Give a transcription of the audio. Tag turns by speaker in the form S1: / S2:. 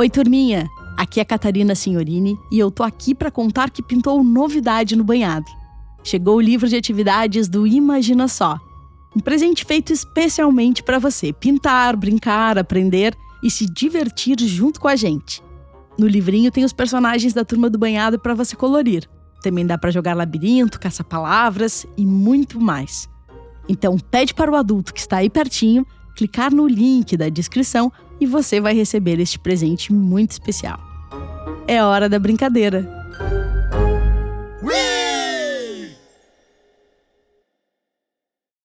S1: Oi, turminha! Aqui é Catarina Signorini e eu tô aqui para contar que pintou novidade no banhado. Chegou o livro de atividades do Imagina Só. Um presente feito especialmente para você pintar, brincar, aprender e se divertir junto com a gente. No livrinho tem os personagens da turma do banhado para você colorir. Também dá para jogar labirinto, caça-palavras e muito mais. Então pede para o adulto que está aí pertinho clicar no link da descrição e você vai receber este presente muito especial. É hora da brincadeira.